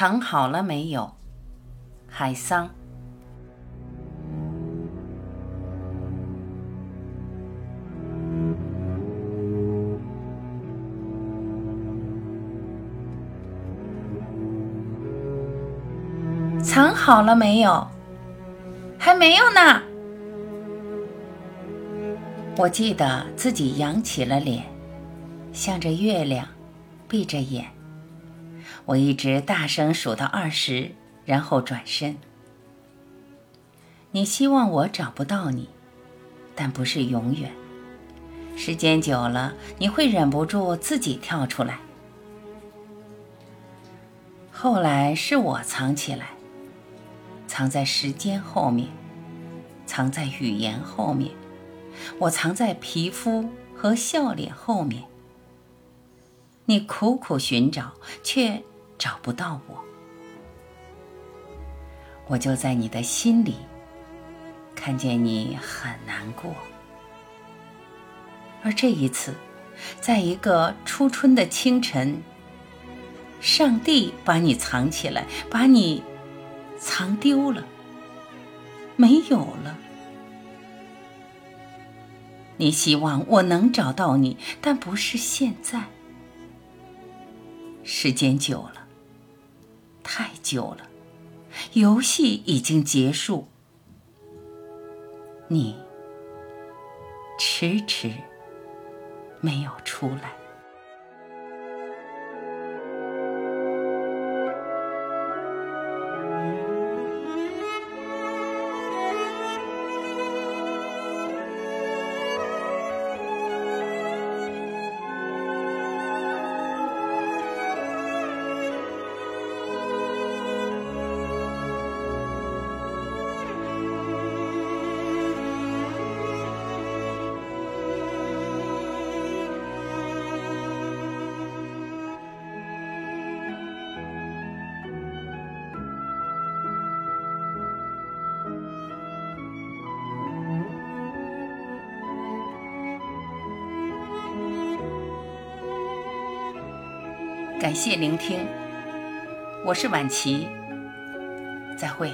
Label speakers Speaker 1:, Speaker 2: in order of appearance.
Speaker 1: 藏好了没有？海桑。藏好了没有？还没有呢。我记得自己扬起了脸，向着月亮，闭着眼。我一直大声数到二十，然后转身。你希望我找不到你，但不是永远。时间久了，你会忍不住自己跳出来。后来是我藏起来，藏在时间后面，藏在语言后面，我藏在皮肤和笑脸后面。你苦苦寻找，却。找不到我，我就在你的心里看见你很难过。而这一次，在一个初春的清晨，上帝把你藏起来，把你藏丢了，没有了。你希望我能找到你，但不是现在。时间久了。久了，游戏已经结束，你迟迟没有出来。感谢聆听，我是婉琪，再会。